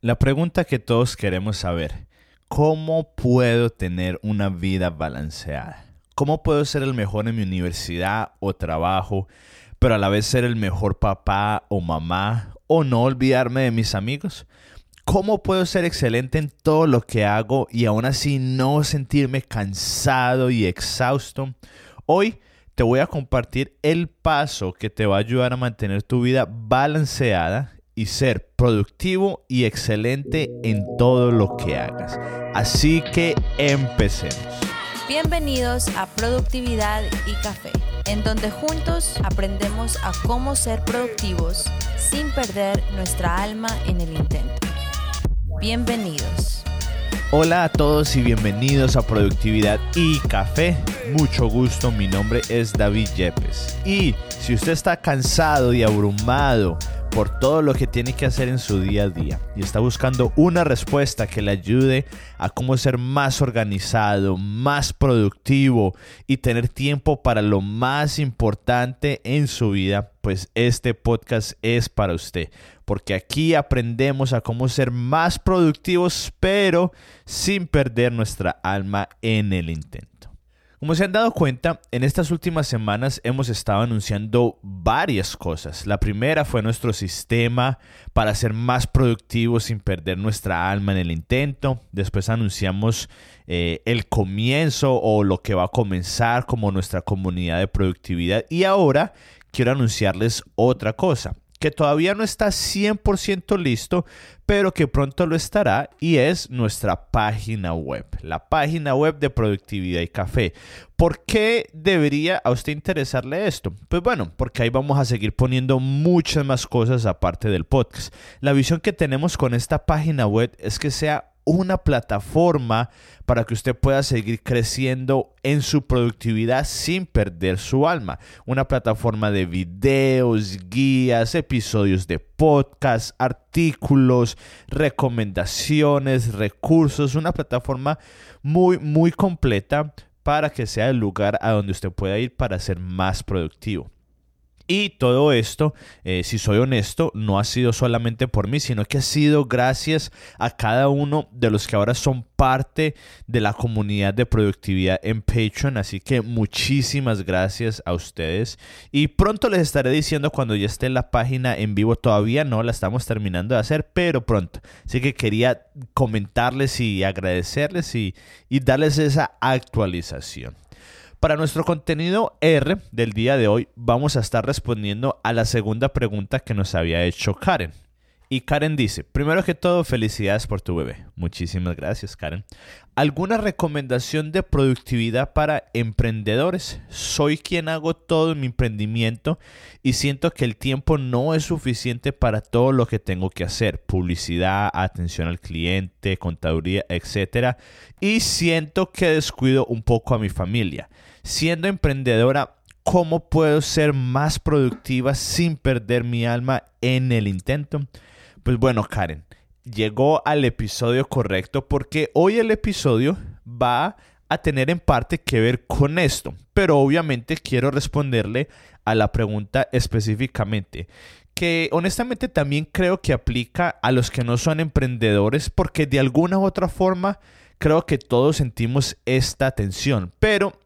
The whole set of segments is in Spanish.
La pregunta que todos queremos saber, ¿cómo puedo tener una vida balanceada? ¿Cómo puedo ser el mejor en mi universidad o trabajo, pero a la vez ser el mejor papá o mamá o no olvidarme de mis amigos? ¿Cómo puedo ser excelente en todo lo que hago y aún así no sentirme cansado y exhausto? Hoy te voy a compartir el paso que te va a ayudar a mantener tu vida balanceada y ser productivo y excelente en todo lo que hagas. Así que empecemos. Bienvenidos a Productividad y Café, en donde juntos aprendemos a cómo ser productivos sin perder nuestra alma en el intento. Bienvenidos. Hola a todos y bienvenidos a Productividad y Café. Mucho gusto, mi nombre es David Yepes. Y si usted está cansado y abrumado, por todo lo que tiene que hacer en su día a día y está buscando una respuesta que le ayude a cómo ser más organizado, más productivo y tener tiempo para lo más importante en su vida, pues este podcast es para usted, porque aquí aprendemos a cómo ser más productivos, pero sin perder nuestra alma en el intento. Como se han dado cuenta, en estas últimas semanas hemos estado anunciando varias cosas. La primera fue nuestro sistema para ser más productivos sin perder nuestra alma en el intento. Después anunciamos eh, el comienzo o lo que va a comenzar como nuestra comunidad de productividad. Y ahora quiero anunciarles otra cosa que todavía no está 100% listo, pero que pronto lo estará y es nuestra página web, la página web de productividad y café. ¿Por qué debería a usted interesarle esto? Pues bueno, porque ahí vamos a seguir poniendo muchas más cosas aparte del podcast. La visión que tenemos con esta página web es que sea una plataforma para que usted pueda seguir creciendo en su productividad sin perder su alma. Una plataforma de videos, guías, episodios de podcast, artículos, recomendaciones, recursos. Una plataforma muy, muy completa para que sea el lugar a donde usted pueda ir para ser más productivo. Y todo esto, eh, si soy honesto, no ha sido solamente por mí, sino que ha sido gracias a cada uno de los que ahora son parte de la comunidad de productividad en Patreon. Así que muchísimas gracias a ustedes. Y pronto les estaré diciendo cuando ya esté la página en vivo. Todavía no la estamos terminando de hacer, pero pronto. Así que quería comentarles y agradecerles y darles esa actualización. Para nuestro contenido R del día de hoy vamos a estar respondiendo a la segunda pregunta que nos había hecho Karen. Y Karen dice, primero que todo, felicidades por tu bebé. Muchísimas gracias, Karen. ¿Alguna recomendación de productividad para emprendedores? Soy quien hago todo mi emprendimiento y siento que el tiempo no es suficiente para todo lo que tengo que hacer. Publicidad, atención al cliente, contaduría, etc. Y siento que descuido un poco a mi familia siendo emprendedora, ¿cómo puedo ser más productiva sin perder mi alma en el intento? Pues bueno, Karen, llegó al episodio correcto porque hoy el episodio va a tener en parte que ver con esto, pero obviamente quiero responderle a la pregunta específicamente que honestamente también creo que aplica a los que no son emprendedores porque de alguna u otra forma creo que todos sentimos esta tensión, pero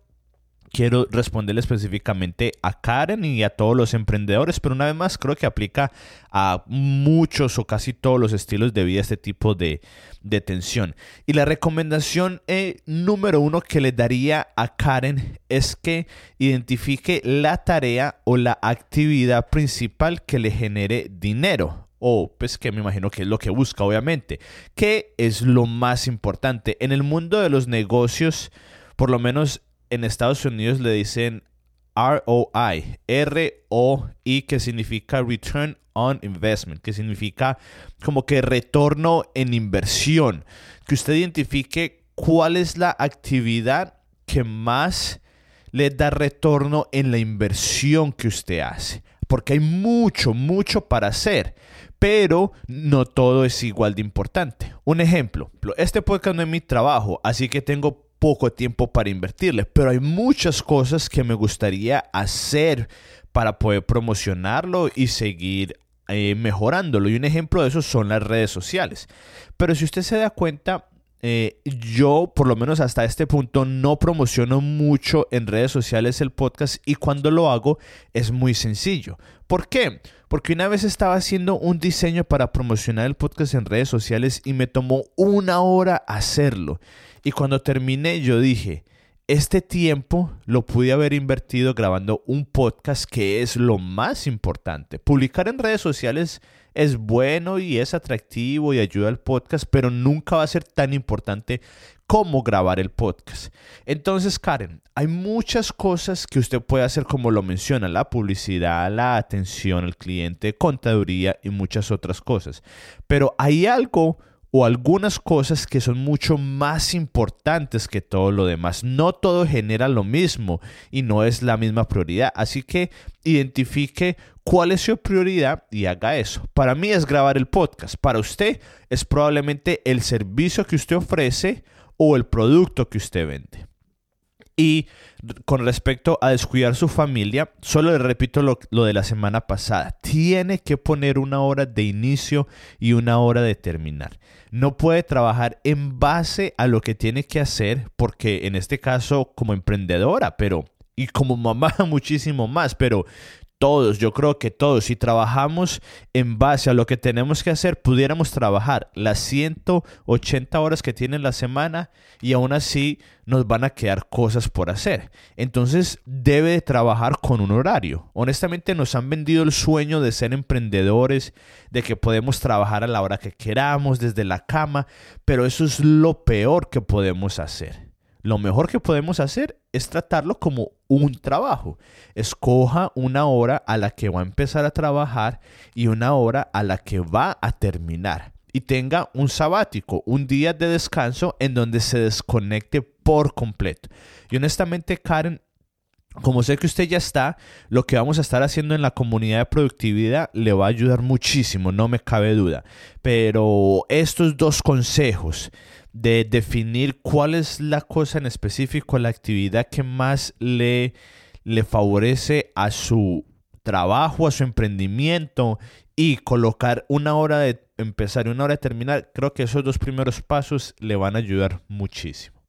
quiero responderle específicamente a Karen y a todos los emprendedores, pero una vez más creo que aplica a muchos o casi todos los estilos de vida este tipo de, de tensión. Y la recomendación eh, número uno que le daría a Karen es que identifique la tarea o la actividad principal que le genere dinero o pues que me imagino que es lo que busca obviamente, que es lo más importante. En el mundo de los negocios, por lo menos en Estados Unidos le dicen ROI, R-O-I, que significa Return on Investment, que significa como que retorno en inversión. Que usted identifique cuál es la actividad que más le da retorno en la inversión que usted hace. Porque hay mucho, mucho para hacer, pero no todo es igual de importante. Un ejemplo, este podcast no es mi trabajo, así que tengo poco tiempo para invertirle, pero hay muchas cosas que me gustaría hacer para poder promocionarlo y seguir eh, mejorándolo. Y un ejemplo de eso son las redes sociales. Pero si usted se da cuenta, eh, yo, por lo menos hasta este punto, no promociono mucho en redes sociales el podcast y cuando lo hago es muy sencillo. ¿Por qué? Porque una vez estaba haciendo un diseño para promocionar el podcast en redes sociales y me tomó una hora hacerlo. Y cuando terminé yo dije, este tiempo lo pude haber invertido grabando un podcast que es lo más importante. Publicar en redes sociales es bueno y es atractivo y ayuda al podcast, pero nunca va a ser tan importante como grabar el podcast. Entonces, Karen, hay muchas cosas que usted puede hacer como lo menciona, la publicidad, la atención al cliente, contaduría y muchas otras cosas. Pero hay algo o algunas cosas que son mucho más importantes que todo lo demás. No todo genera lo mismo y no es la misma prioridad. Así que identifique cuál es su prioridad y haga eso. Para mí es grabar el podcast. Para usted es probablemente el servicio que usted ofrece o el producto que usted vende. Y con respecto a descuidar su familia, solo le repito lo, de la semana pasada. Tiene que poner una hora de inicio y una hora de terminar. No puede trabajar en base a lo que tiene que hacer, porque en este caso como emprendedora, pero y como mamá muchísimo más, pero todos, yo creo que todos, si trabajamos en base a lo que tenemos que hacer, pudiéramos trabajar las 180 horas que tiene la semana y aún así nos van a quedar cosas por hacer. Entonces debe de trabajar con un horario. Honestamente nos han vendido el sueño de ser emprendedores, de que podemos trabajar a la hora que queramos, desde la cama, pero eso es lo peor que podemos hacer. Lo mejor que podemos hacer es tratarlo como un trabajo. Escoja una hora a la que va a empezar a trabajar y una hora a la que va a terminar. Y tenga un sabático, un día de descanso en donde se desconecte por completo. Y honestamente, Karen, como sé que usted ya está, lo que vamos a estar haciendo en la comunidad de productividad le va a ayudar muchísimo, no me cabe duda. Pero estos dos consejos de definir cuál es la cosa en específico, la actividad que más le, le favorece a su trabajo, a su emprendimiento y colocar una hora de empezar y una hora de terminar, creo que esos dos primeros pasos le van a ayudar muchísimo.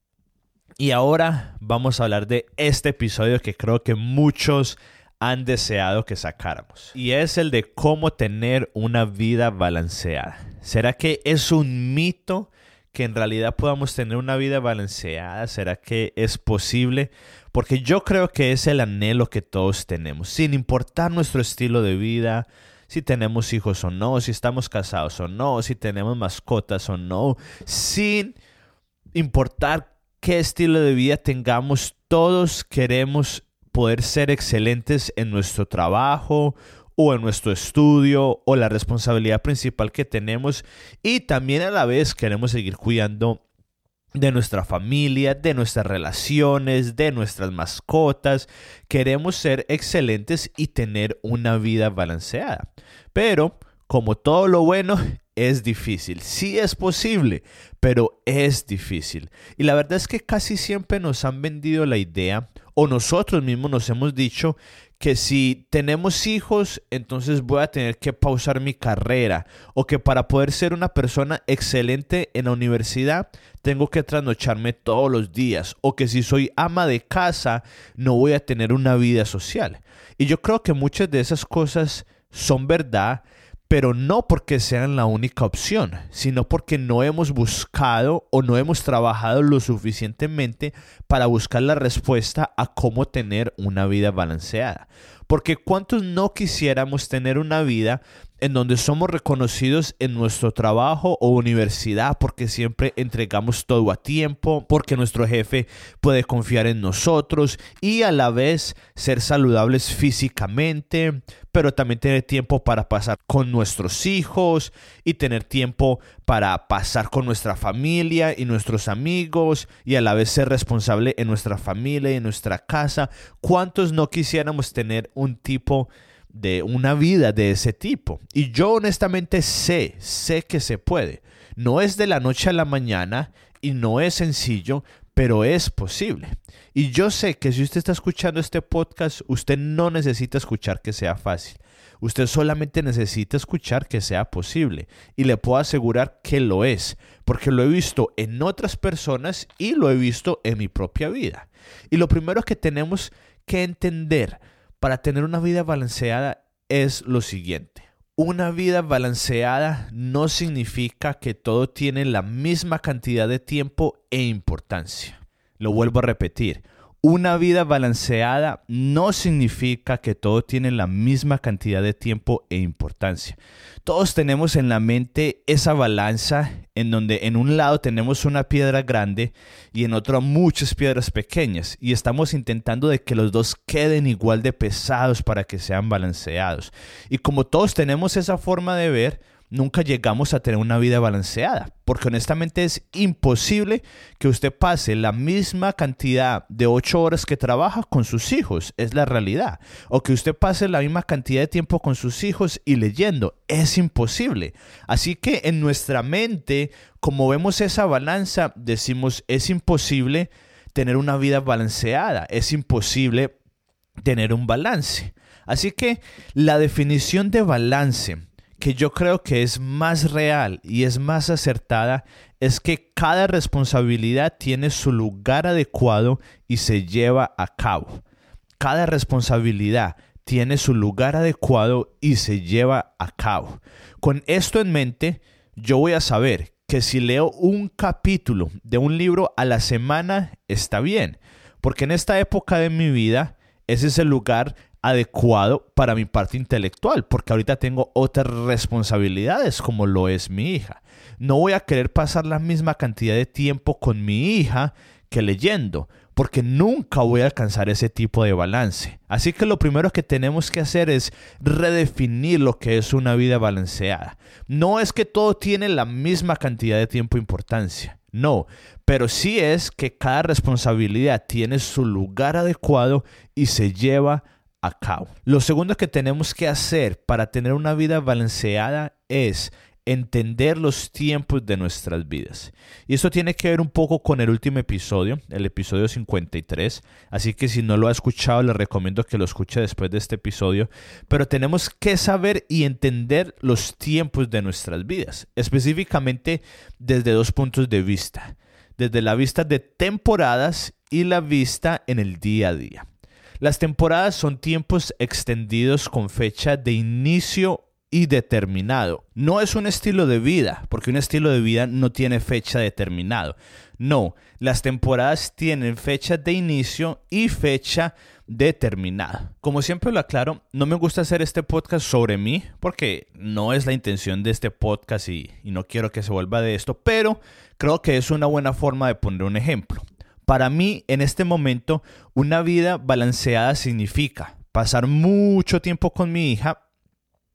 Y ahora vamos a hablar de este episodio que creo que muchos han deseado que sacáramos. Y es el de cómo tener una vida balanceada. ¿Será que es un mito que en realidad podamos tener una vida balanceada? ¿Será que es posible? Porque yo creo que es el anhelo que todos tenemos, sin importar nuestro estilo de vida, si tenemos hijos o no, si estamos casados o no, si tenemos mascotas o no, sin importar qué estilo de vida tengamos, todos queremos poder ser excelentes en nuestro trabajo o en nuestro estudio o la responsabilidad principal que tenemos y también a la vez queremos seguir cuidando de nuestra familia, de nuestras relaciones, de nuestras mascotas. Queremos ser excelentes y tener una vida balanceada. Pero, como todo lo bueno, es difícil. Sí es posible, pero es difícil. Y la verdad es que casi siempre nos han vendido la idea, o nosotros mismos nos hemos dicho, que si tenemos hijos, entonces voy a tener que pausar mi carrera o que para poder ser una persona excelente en la universidad tengo que trasnocharme todos los días o que si soy ama de casa no voy a tener una vida social. Y yo creo que muchas de esas cosas son verdad, pero no porque sean la única opción, sino porque no hemos buscado o no hemos trabajado lo suficientemente para buscar la respuesta a cómo tener una vida balanceada. Porque ¿cuántos no quisiéramos tener una vida en donde somos reconocidos en nuestro trabajo o universidad porque siempre entregamos todo a tiempo, porque nuestro jefe puede confiar en nosotros y a la vez ser saludables físicamente, pero también tener tiempo para pasar con nuestros hijos y tener tiempo para pasar con nuestra familia y nuestros amigos y a la vez ser responsable en nuestra familia y en nuestra casa. ¿Cuántos no quisiéramos tener un tipo de una vida de ese tipo. Y yo honestamente sé, sé que se puede. No es de la noche a la mañana y no es sencillo, pero es posible. Y yo sé que si usted está escuchando este podcast, usted no necesita escuchar que sea fácil. Usted solamente necesita escuchar que sea posible y le puedo asegurar que lo es, porque lo he visto en otras personas y lo he visto en mi propia vida. Y lo primero que tenemos que entender para tener una vida balanceada es lo siguiente. Una vida balanceada no significa que todo tiene la misma cantidad de tiempo e importancia. Lo vuelvo a repetir. Una vida balanceada no significa que todo tiene la misma cantidad de tiempo e importancia. Todos tenemos en la mente esa balanza en donde en un lado tenemos una piedra grande y en otro muchas piedras pequeñas y estamos intentando de que los dos queden igual de pesados para que sean balanceados. Y como todos tenemos esa forma de ver, nunca llegamos a tener una vida balanceada, porque honestamente es imposible que usted pase la misma cantidad de ocho horas que trabaja con sus hijos, es la realidad, o que usted pase la misma cantidad de tiempo con sus hijos y leyendo, es imposible. Así que en nuestra mente, como vemos esa balanza, decimos, es imposible tener una vida balanceada, es imposible tener un balance. Así que la definición de balance que yo creo que es más real y es más acertada es que cada responsabilidad tiene su lugar adecuado y se lleva a cabo. Cada responsabilidad tiene su lugar adecuado y se lleva a cabo. Con esto en mente, yo voy a saber que si leo un capítulo de un libro a la semana está bien, porque en esta época de mi vida ese es el lugar adecuado para mi parte intelectual, porque ahorita tengo otras responsabilidades como lo es mi hija. No voy a querer pasar la misma cantidad de tiempo con mi hija que leyendo, porque nunca voy a alcanzar ese tipo de balance. Así que lo primero que tenemos que hacer es redefinir lo que es una vida balanceada. No es que todo tiene la misma cantidad de tiempo e importancia. No, pero sí es que cada responsabilidad tiene su lugar adecuado y se lleva cabo. Lo segundo que tenemos que hacer para tener una vida balanceada es entender los tiempos de nuestras vidas. Y esto tiene que ver un poco con el último episodio, el episodio 53. Así que si no lo ha escuchado, le recomiendo que lo escuche después de este episodio. Pero tenemos que saber y entender los tiempos de nuestras vidas, específicamente desde dos puntos de vista. Desde la vista de temporadas y la vista en el día a día. Las temporadas son tiempos extendidos con fecha de inicio y determinado. No es un estilo de vida, porque un estilo de vida no tiene fecha determinado. No, las temporadas tienen fecha de inicio y fecha determinada. Como siempre lo aclaro, no me gusta hacer este podcast sobre mí, porque no es la intención de este podcast y, y no quiero que se vuelva de esto, pero creo que es una buena forma de poner un ejemplo. Para mí, en este momento, una vida balanceada significa pasar mucho tiempo con mi hija,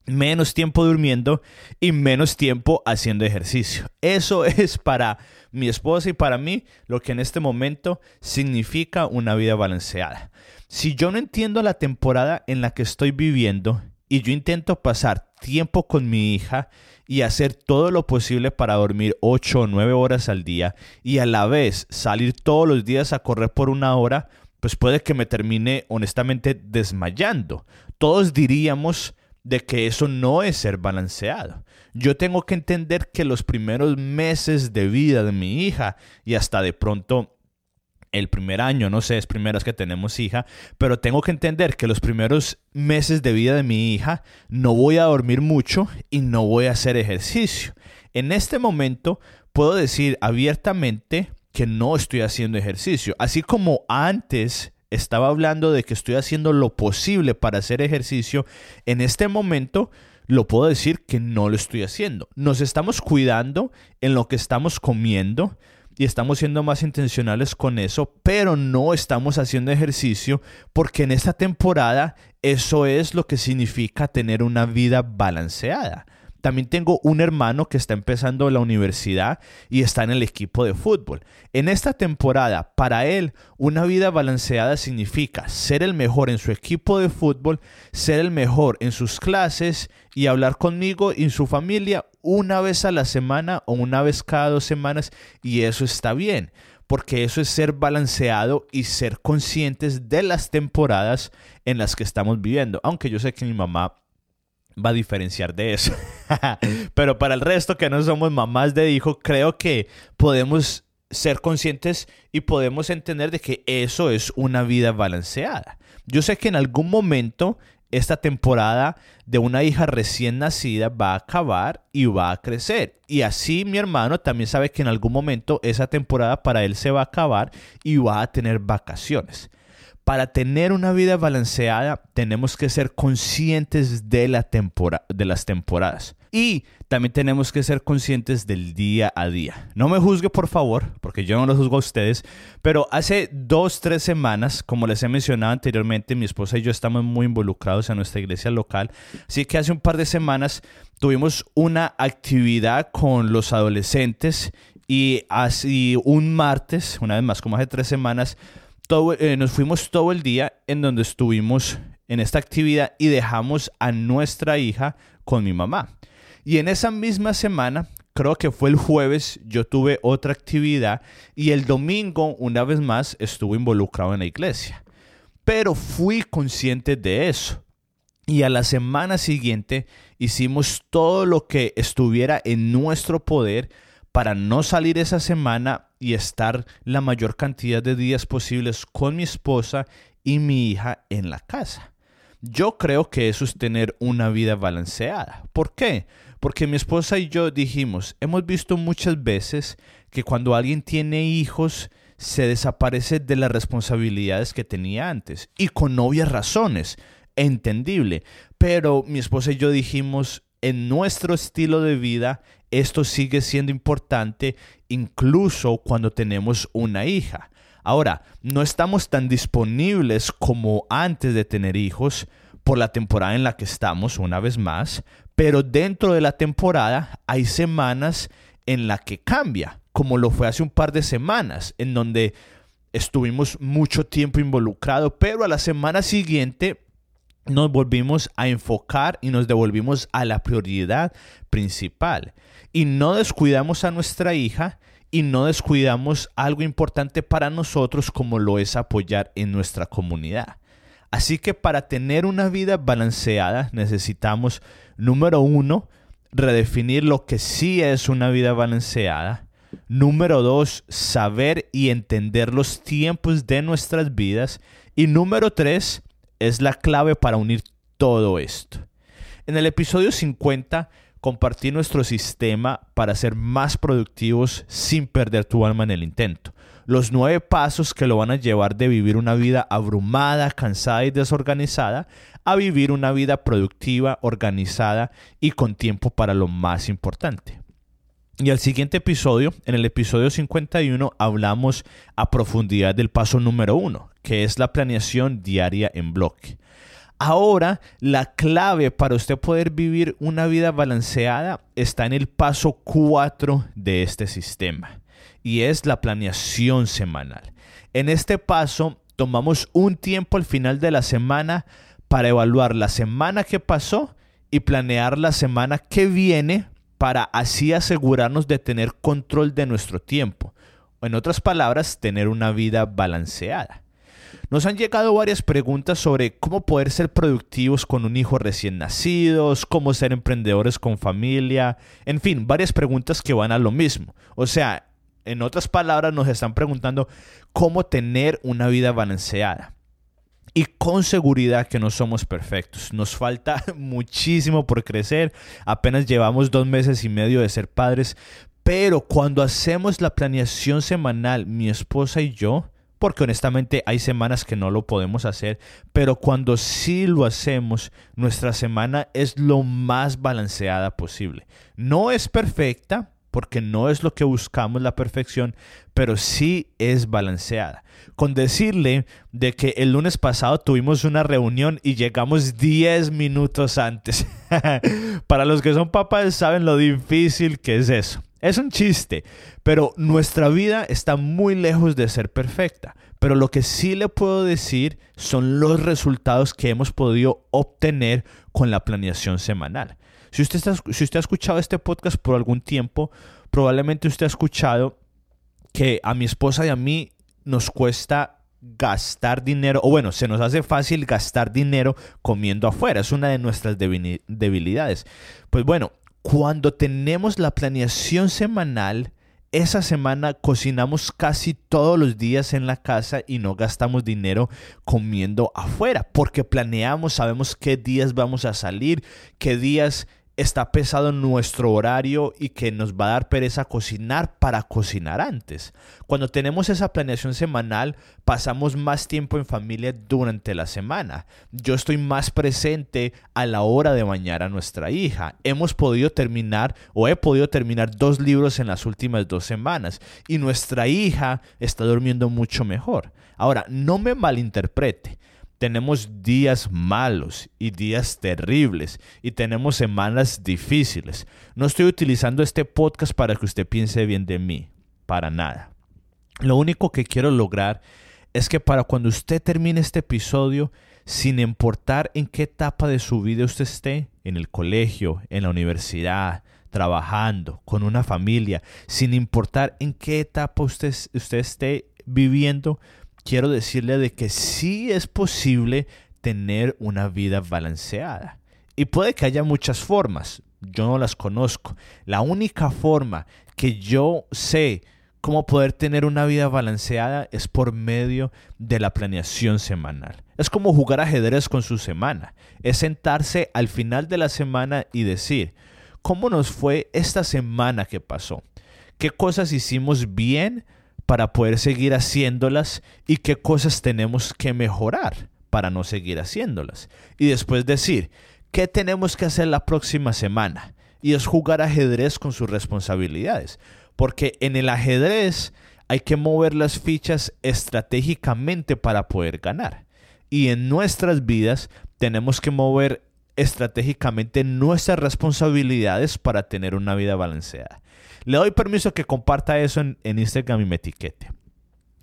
menos tiempo durmiendo y menos tiempo haciendo ejercicio. Eso es para mi esposa y para mí lo que en este momento significa una vida balanceada. Si yo no entiendo la temporada en la que estoy viviendo y yo intento pasar tiempo con mi hija y hacer todo lo posible para dormir 8 o 9 horas al día y a la vez salir todos los días a correr por una hora, pues puede que me termine honestamente desmayando. Todos diríamos de que eso no es ser balanceado. Yo tengo que entender que los primeros meses de vida de mi hija y hasta de pronto el primer año, no sé, es primera vez que tenemos hija, pero tengo que entender que los primeros meses de vida de mi hija no voy a dormir mucho y no voy a hacer ejercicio. En este momento puedo decir abiertamente que no estoy haciendo ejercicio, así como antes estaba hablando de que estoy haciendo lo posible para hacer ejercicio, en este momento lo puedo decir que no lo estoy haciendo. Nos estamos cuidando en lo que estamos comiendo, y estamos siendo más intencionales con eso, pero no estamos haciendo ejercicio porque en esta temporada eso es lo que significa tener una vida balanceada. También tengo un hermano que está empezando la universidad y está en el equipo de fútbol. En esta temporada, para él, una vida balanceada significa ser el mejor en su equipo de fútbol, ser el mejor en sus clases y hablar conmigo y su familia una vez a la semana o una vez cada dos semanas y eso está bien porque eso es ser balanceado y ser conscientes de las temporadas en las que estamos viviendo. Aunque yo sé que mi mamá va a diferenciar de eso. Pero para el resto que no somos mamás de hijo, creo que podemos ser conscientes y podemos entender de que eso es una vida balanceada. Yo sé que en algún momento esta temporada de una hija recién nacida va a acabar y va a crecer. Y así mi hermano también sabe que en algún momento esa temporada para él se va a acabar y va a tener vacaciones. Para tener una vida balanceada tenemos que ser conscientes de, la de las temporadas. Y también tenemos que ser conscientes del día a día. No me juzgue, por favor, porque yo no lo juzgo a ustedes, pero hace dos, tres semanas, como les he mencionado anteriormente, mi esposa y yo estamos muy involucrados en nuestra iglesia local. Así que hace un par de semanas tuvimos una actividad con los adolescentes y así un martes, una vez más, como hace tres semanas, eh, nos fuimos todo el día en donde estuvimos en esta actividad y dejamos a nuestra hija con mi mamá. Y en esa misma semana, creo que fue el jueves, yo tuve otra actividad y el domingo, una vez más, estuve involucrado en la iglesia. Pero fui consciente de eso. Y a la semana siguiente hicimos todo lo que estuviera en nuestro poder para no salir esa semana y estar la mayor cantidad de días posibles con mi esposa y mi hija en la casa. Yo creo que eso es tener una vida balanceada. ¿Por qué? Porque mi esposa y yo dijimos, hemos visto muchas veces que cuando alguien tiene hijos, se desaparece de las responsabilidades que tenía antes. Y con obvias razones, entendible. Pero mi esposa y yo dijimos, en nuestro estilo de vida, esto sigue siendo importante incluso cuando tenemos una hija. Ahora, no estamos tan disponibles como antes de tener hijos por la temporada en la que estamos, una vez más, pero dentro de la temporada hay semanas en la que cambia, como lo fue hace un par de semanas, en donde estuvimos mucho tiempo involucrados, pero a la semana siguiente nos volvimos a enfocar y nos devolvimos a la prioridad principal. Y no descuidamos a nuestra hija y no descuidamos algo importante para nosotros como lo es apoyar en nuestra comunidad. Así que para tener una vida balanceada necesitamos Número uno, redefinir lo que sí es una vida balanceada. Número dos, saber y entender los tiempos de nuestras vidas. Y número tres, es la clave para unir todo esto. En el episodio 50 compartí nuestro sistema para ser más productivos sin perder tu alma en el intento los nueve pasos que lo van a llevar de vivir una vida abrumada, cansada y desorganizada a vivir una vida productiva, organizada y con tiempo para lo más importante. Y al siguiente episodio, en el episodio 51, hablamos a profundidad del paso número uno, que es la planeación diaria en bloque. Ahora, la clave para usted poder vivir una vida balanceada está en el paso 4 de este sistema y es la planeación semanal. En este paso tomamos un tiempo al final de la semana para evaluar la semana que pasó y planear la semana que viene para así asegurarnos de tener control de nuestro tiempo. En otras palabras, tener una vida balanceada. Nos han llegado varias preguntas sobre cómo poder ser productivos con un hijo recién nacido, cómo ser emprendedores con familia, en fin, varias preguntas que van a lo mismo. O sea, en otras palabras, nos están preguntando cómo tener una vida balanceada. Y con seguridad que no somos perfectos. Nos falta muchísimo por crecer. Apenas llevamos dos meses y medio de ser padres. Pero cuando hacemos la planeación semanal, mi esposa y yo, porque honestamente hay semanas que no lo podemos hacer, pero cuando sí lo hacemos, nuestra semana es lo más balanceada posible. No es perfecta, porque no es lo que buscamos la perfección, pero sí es balanceada. Con decirle de que el lunes pasado tuvimos una reunión y llegamos 10 minutos antes. Para los que son papás saben lo difícil que es eso. Es un chiste, pero nuestra vida está muy lejos de ser perfecta. Pero lo que sí le puedo decir son los resultados que hemos podido obtener con la planeación semanal. Si usted, si usted ha escuchado este podcast por algún tiempo, probablemente usted ha escuchado que a mi esposa y a mí nos cuesta gastar dinero, o bueno, se nos hace fácil gastar dinero comiendo afuera. Es una de nuestras debilidades. Pues bueno, cuando tenemos la planeación semanal, esa semana cocinamos casi todos los días en la casa y no gastamos dinero comiendo afuera, porque planeamos, sabemos qué días vamos a salir, qué días está pesado nuestro horario y que nos va a dar pereza cocinar para cocinar antes. Cuando tenemos esa planeación semanal, pasamos más tiempo en familia durante la semana. Yo estoy más presente a la hora de bañar a nuestra hija. Hemos podido terminar o he podido terminar dos libros en las últimas dos semanas y nuestra hija está durmiendo mucho mejor. Ahora, no me malinterprete tenemos días malos y días terribles y tenemos semanas difíciles. No estoy utilizando este podcast para que usted piense bien de mí, para nada. Lo único que quiero lograr es que para cuando usted termine este episodio, sin importar en qué etapa de su vida usted esté, en el colegio, en la universidad, trabajando, con una familia, sin importar en qué etapa usted, usted esté viviendo, quiero decirle de que sí es posible tener una vida balanceada. Y puede que haya muchas formas, yo no las conozco. La única forma que yo sé cómo poder tener una vida balanceada es por medio de la planeación semanal. Es como jugar ajedrez con su semana. Es sentarse al final de la semana y decir, ¿cómo nos fue esta semana que pasó? ¿Qué cosas hicimos bien? Para poder seguir haciéndolas y qué cosas tenemos que mejorar para no seguir haciéndolas. Y después decir, ¿qué tenemos que hacer la próxima semana? Y es jugar ajedrez con sus responsabilidades. Porque en el ajedrez hay que mover las fichas estratégicamente para poder ganar. Y en nuestras vidas tenemos que mover estratégicamente nuestras responsabilidades para tener una vida balanceada. Le doy permiso que comparta eso en, Instagram y me etiquete.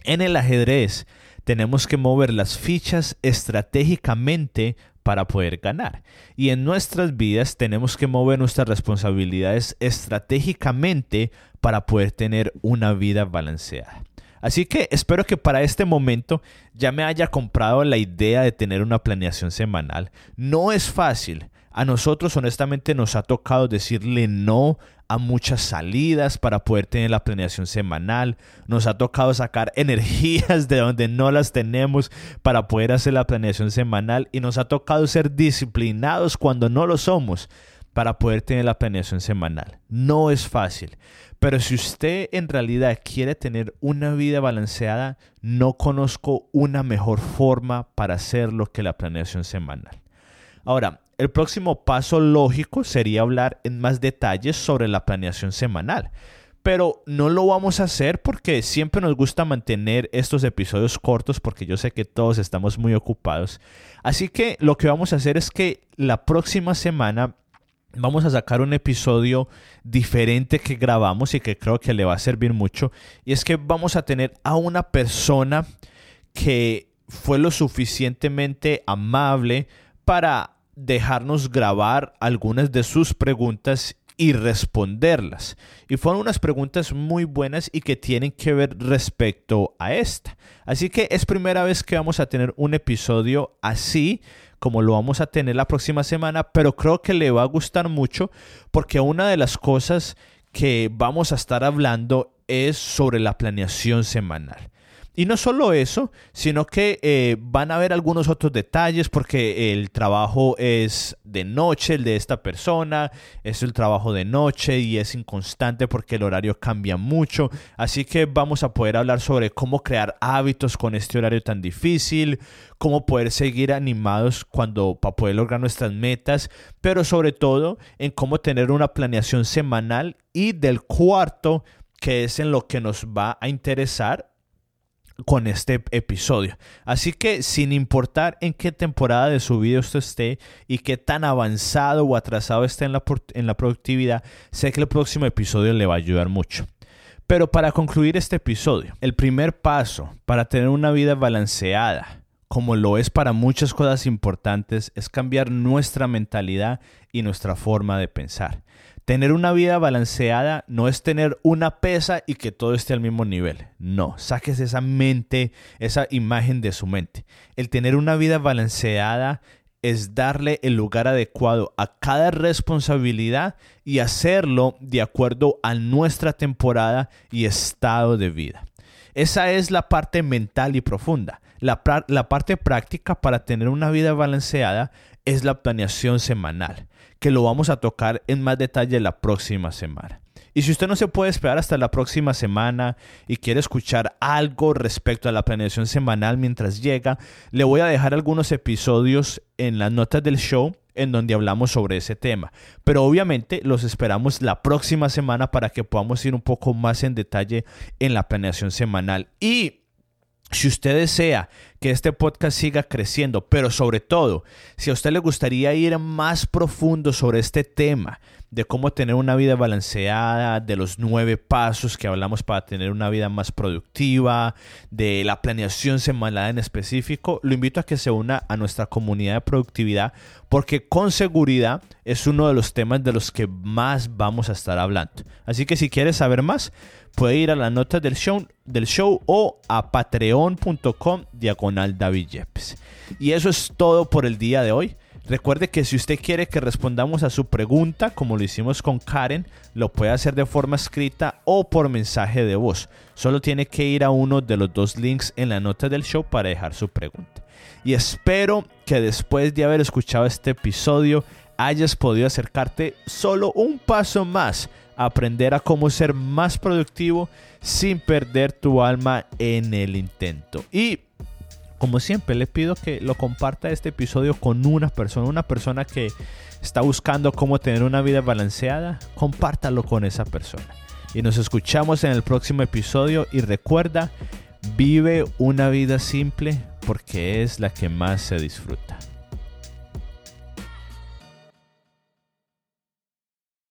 En el ajedrez tenemos que mover las fichas estratégicamente para poder ganar. Y en nuestras vidas tenemos que mover nuestras responsabilidades estratégicamente para poder tener una vida balanceada. Así que espero que para este momento ya me haya comprado la idea de tener una planeación semanal. No es fácil. A nosotros honestamente nos ha tocado decirle no a muchas salidas para poder tener la planeación semanal. Nos ha tocado sacar energías de donde no las tenemos para poder hacer la planeación semanal y nos ha tocado ser disciplinados cuando no lo somos para poder tener la planeación semanal. No es fácil, pero si usted en realidad quiere tener una vida balanceada, no conozco una mejor forma para hacerlo que la planeación semanal. Ahora, el próximo paso lógico sería hablar en más detalles sobre la planeación semanal. Pero no lo vamos a hacer porque siempre nos gusta mantener estos episodios cortos porque yo sé que todos estamos muy ocupados. Así que lo que vamos a hacer es que la próxima semana vamos a sacar un episodio diferente que grabamos y que creo que le va a servir mucho. Y es que vamos a tener a una persona que fue lo suficientemente amable para dejarnos grabar algunas de sus preguntas y responderlas. Y fueron unas preguntas muy buenas y que tienen que ver respecto a esta. Así que es primera vez que vamos a tener un episodio así como lo vamos a tener la próxima semana, pero creo que le va a gustar mucho porque una de las cosas que vamos a estar hablando es sobre la planeación semanal. Y no solo eso, sino que eh, van a haber algunos otros detalles porque el trabajo es de noche, el de esta persona, es el trabajo de noche y es inconstante porque el horario cambia mucho. Así que vamos a poder hablar sobre cómo crear hábitos con este horario tan difícil, cómo poder seguir animados cuando para poder lograr nuestras metas, pero sobre todo en cómo tener una planeación semanal y del cuarto que es en lo que nos va a interesar con este episodio. Así que sin importar en qué temporada de su vida usted esté y qué tan avanzado o atrasado esté en la, en la productividad, sé que el próximo episodio le va a ayudar mucho. Pero para concluir este episodio, el primer paso para tener una vida balanceada, como lo es para muchas cosas importantes, es cambiar nuestra mentalidad y nuestra forma de pensar. Tener una vida balanceada no es tener una pesa y que todo esté al mismo nivel. No, saques esa mente, esa imagen de su mente. El tener una vida balanceada es darle el lugar adecuado a cada responsabilidad y hacerlo de acuerdo a nuestra temporada y estado de vida. Esa es la parte mental y profunda. La, parte práctica para tener una vida balanceada es la planeación semanal que lo vamos a tocar en más detalle la próxima semana. Y si usted no se puede esperar hasta la próxima semana y quiere escuchar algo respecto a la planeación semanal mientras llega, le voy a dejar algunos episodios en las notas del show en donde hablamos sobre ese tema. Pero obviamente los esperamos la próxima semana para que podamos ir un poco más en detalle en la planeación semanal. Y si usted desea que este podcast siga creciendo, pero sobre todo, si a usted le gustaría ir más profundo sobre este tema, de cómo tener una vida balanceada, de los nueve pasos que hablamos para tener una vida más productiva, de la planeación semanal en específico, lo invito a que se una a nuestra comunidad de productividad porque con seguridad es uno de los temas de los que más vamos a estar hablando. Así que si quieres saber más, puede ir a la nota del show, del show o a patreon.com diagonal David Yepes. Y eso es todo por el día de hoy. Recuerde que si usted quiere que respondamos a su pregunta, como lo hicimos con Karen, lo puede hacer de forma escrita o por mensaje de voz. Solo tiene que ir a uno de los dos links en la nota del show para dejar su pregunta. Y espero que después de haber escuchado este episodio hayas podido acercarte solo un paso más aprender a cómo ser más productivo sin perder tu alma en el intento. Y como siempre, le pido que lo comparta este episodio con una persona, una persona que está buscando cómo tener una vida balanceada, compártalo con esa persona. Y nos escuchamos en el próximo episodio y recuerda, vive una vida simple porque es la que más se disfruta.